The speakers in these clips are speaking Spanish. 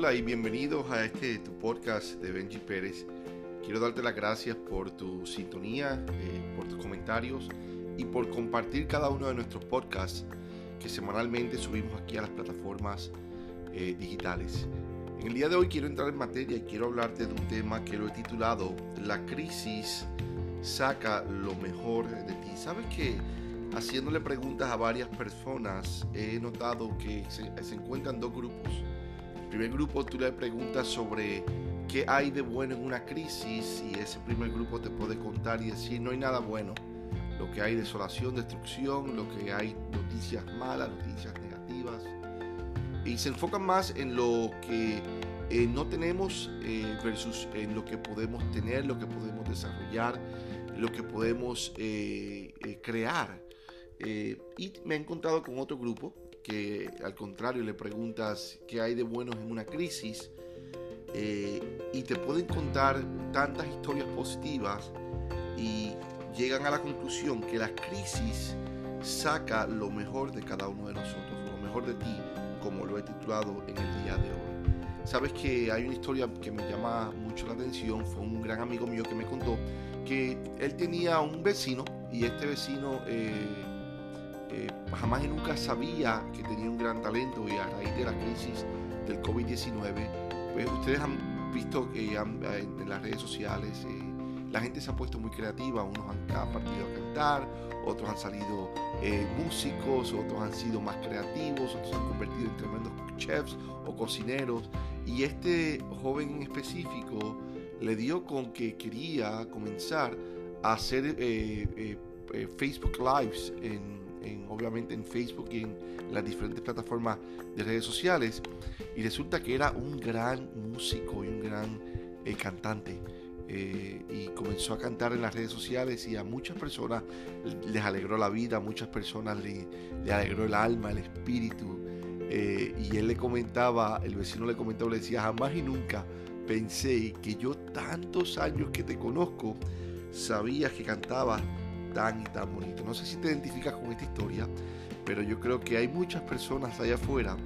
Hola y bienvenidos a este tu podcast de Benji Pérez. Quiero darte las gracias por tu sintonía, eh, por tus comentarios y por compartir cada uno de nuestros podcasts que semanalmente subimos aquí a las plataformas eh, digitales. En el día de hoy quiero entrar en materia y quiero hablarte de un tema que lo he titulado La crisis saca lo mejor de ti. ¿Sabes que haciéndole preguntas a varias personas he notado que se encuentran dos grupos? Primer grupo tú le preguntas sobre qué hay de bueno en una crisis y ese primer grupo te puede contar y decir no hay nada bueno. Lo que hay desolación, destrucción, lo que hay noticias malas, noticias negativas. Y se enfocan más en lo que eh, no tenemos eh, versus en lo que podemos tener, lo que podemos desarrollar, lo que podemos eh, crear. Y me he encontrado con otro grupo que al contrario le preguntas qué hay de buenos en una crisis eh, y te pueden contar tantas historias positivas y llegan a la conclusión que la crisis saca lo mejor de cada uno de nosotros, lo mejor de ti, como lo he titulado en el día de hoy. Sabes que hay una historia que me llama mucho la atención, fue un gran amigo mío que me contó que él tenía un vecino y este vecino eh, eh, jamás y nunca sabía que tenía un gran talento y a raíz de la crisis del COVID-19, pues ustedes han visto que en las redes sociales eh, la gente se ha puesto muy creativa, unos han, partido a cantar, otros han salido eh, músicos, otros han sido más creativos, otros se han convertido en tremendos chefs o cocineros. Y este joven en específico le dio con que quería comenzar a hacer Facebook Lives en obviamente en Facebook y en las diferentes plataformas de redes sociales. Y resulta que era un gran músico y un gran eh, cantante. Eh, y comenzó a cantar en las redes sociales y a muchas personas les alegró la vida, a muchas personas le, le alegró el alma, el espíritu. Eh, y él le comentaba, el vecino le comentaba, le decía, jamás y nunca pensé que yo tantos años que te conozco, sabías que cantabas tan y tan bonito. No sé si te identificas con esta historia, pero yo creo que hay muchas personas allá afuera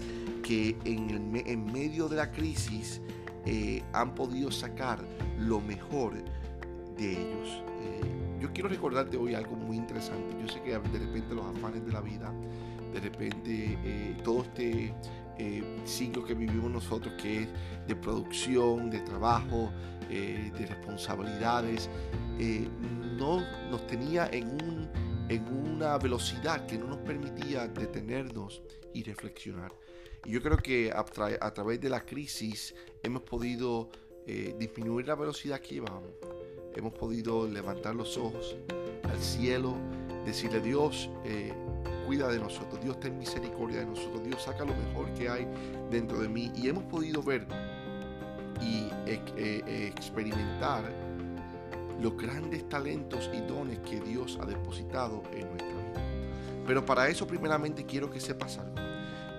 que en, el, en medio de la crisis eh, han podido sacar lo mejor de ellos. Eh, yo quiero recordarte hoy algo muy interesante. Yo sé que de repente los afanes de la vida, de repente eh, todo este ciclo que vivimos nosotros, que es de producción, de trabajo, de responsabilidades, no nos tenía en, un, en una velocidad que no nos permitía detenernos y reflexionar. Y yo creo que a, través de la crisis hemos podido eh, disminuir la velocidad que llevamos. Hemos podido levantar los ojos al cielo, decirle Dios, eh, cuida de nosotros, Dios ten misericordia de nosotros, Dios saca lo mejor que hay dentro de mí. Y hemos podido ver y eh, experimentar los grandes talentos y dones que Dios ha depositado en nuestra vida. Pero para eso primeramente quiero que sepas algo.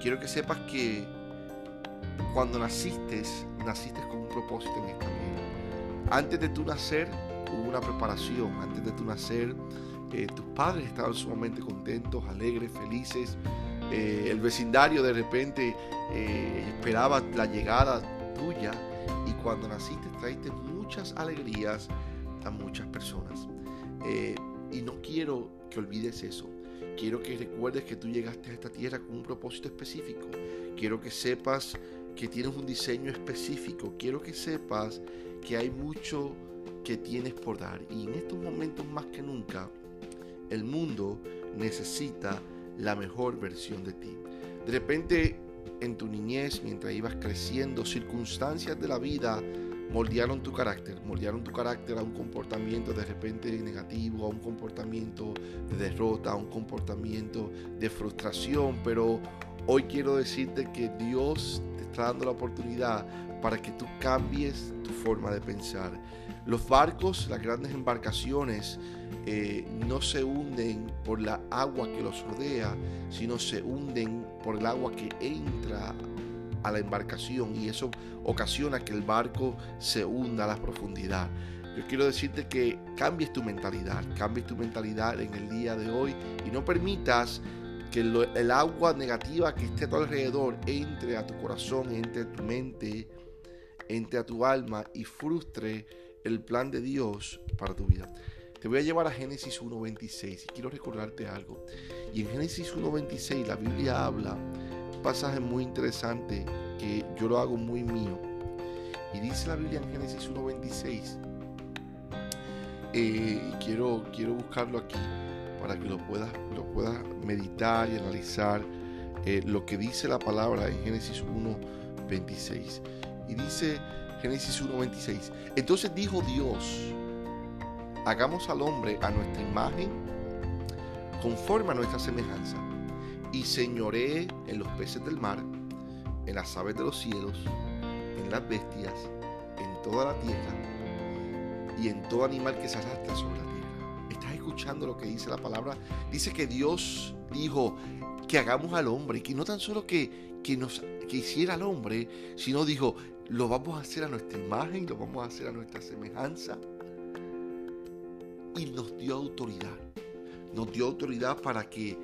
Quiero que sepas que cuando naciste, naciste con un propósito en esta vida. Antes de tu nacer hubo una preparación. Antes de tu nacer eh, tus padres estaban sumamente contentos, alegres, felices. Eh, el vecindario de repente eh, esperaba la llegada tuya y cuando naciste traiste muchas alegrías, a muchas personas. Eh, y no quiero que olvides eso. Quiero que recuerdes que tú llegaste a esta tierra con un propósito específico. Quiero que sepas que tienes un diseño específico. Quiero que sepas que hay mucho que tienes por dar. Y en estos momentos más que nunca, el mundo necesita la mejor versión de ti. De repente, en tu niñez, mientras ibas creciendo, circunstancias de la vida moldearon tu carácter, moldearon tu carácter a un comportamiento de repente negativo, a un comportamiento de derrota, a un comportamiento de frustración, pero hoy quiero decirte que Dios te está dando la oportunidad para que tú cambies tu forma de pensar. Los barcos, las grandes embarcaciones, eh, no se hunden por la agua que los rodea, sino se hunden por el agua que entra a la embarcación y eso ocasiona que el barco se hunda a la profundidad. Yo quiero decirte que cambies tu mentalidad, cambies tu mentalidad en el día de hoy y no permitas que el agua negativa que esté a tu alrededor entre a tu corazón, entre a tu mente, entre a tu alma y frustre el plan de Dios para tu vida. Te voy a llevar a Génesis 1.26 y quiero recordarte algo. Y en Génesis 1.26 la Biblia habla un pasaje muy interesante que yo lo hago muy mío. Y dice la Biblia en Génesis 1.26, eh, quiero, quiero buscarlo aquí para que lo puedas, lo puedas meditar y analizar eh, lo que dice la palabra en Génesis 1.26. Y dice Génesis 1.26, entonces dijo Dios, hagamos al hombre a nuestra imagen, conforme a nuestra semejanza, y señoree en los peces del mar, en las aves de los cielos, en las bestias, en toda la tierra y en todo animal que se arrastra sobre la tierra. Escuchando lo que dice la palabra, dice que Dios dijo que hagamos al hombre, que no tan solo que, que nos que hiciera al hombre, sino dijo, lo vamos a hacer a nuestra imagen, lo vamos a hacer a nuestra semejanza. Y nos dio autoridad. Nos dio autoridad para que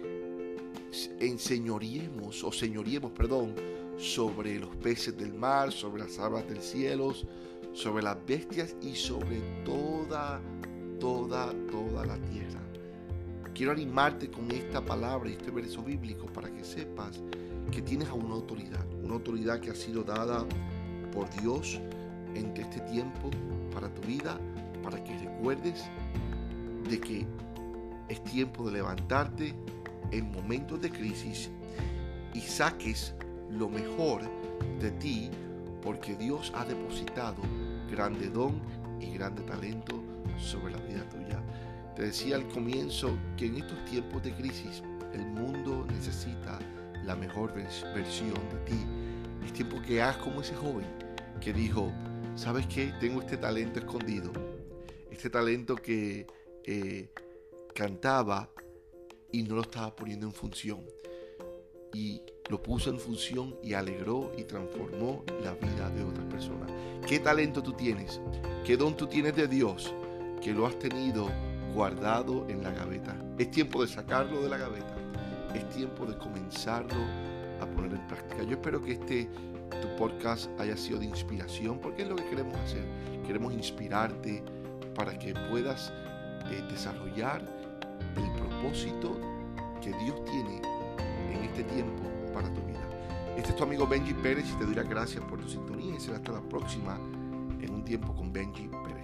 enseñoríemos o señoríemos, perdón, sobre los peces del mar, sobre las aves del cielo, sobre las bestias y sobre toda toda, toda la tierra. Quiero animarte con esta palabra y este verso bíblico para que sepas que tienes a una autoridad, una autoridad que ha sido dada por Dios en este tiempo para tu vida, para que recuerdes de que es tiempo de levantarte en momentos de crisis y saques lo mejor de ti porque Dios ha depositado grande don y grande talento sobre la vida tuya. Te decía al comienzo que en estos tiempos de crisis el mundo necesita la mejor versión de ti. Es tiempo que hagas como ese joven que dijo, ¿sabes qué? Tengo este talento escondido. Este talento que eh, cantaba y no lo estaba poniendo en función. Y lo puso en función y alegró y transformó la vida de otras personas. ¿Qué talento tú tienes? ¿Qué don tú tienes de Dios? que lo has tenido guardado en la gaveta. Es tiempo de sacarlo de la gaveta. Es tiempo de comenzarlo a poner en práctica. Yo espero que este tu podcast haya sido de inspiración, porque es lo que queremos hacer. Queremos inspirarte para que puedas eh, desarrollar el propósito que Dios tiene en este tiempo para tu vida. Este es tu amigo Benji Pérez y te doy las gracias por tu sintonía y será hasta la próxima en un tiempo con Benji Pérez.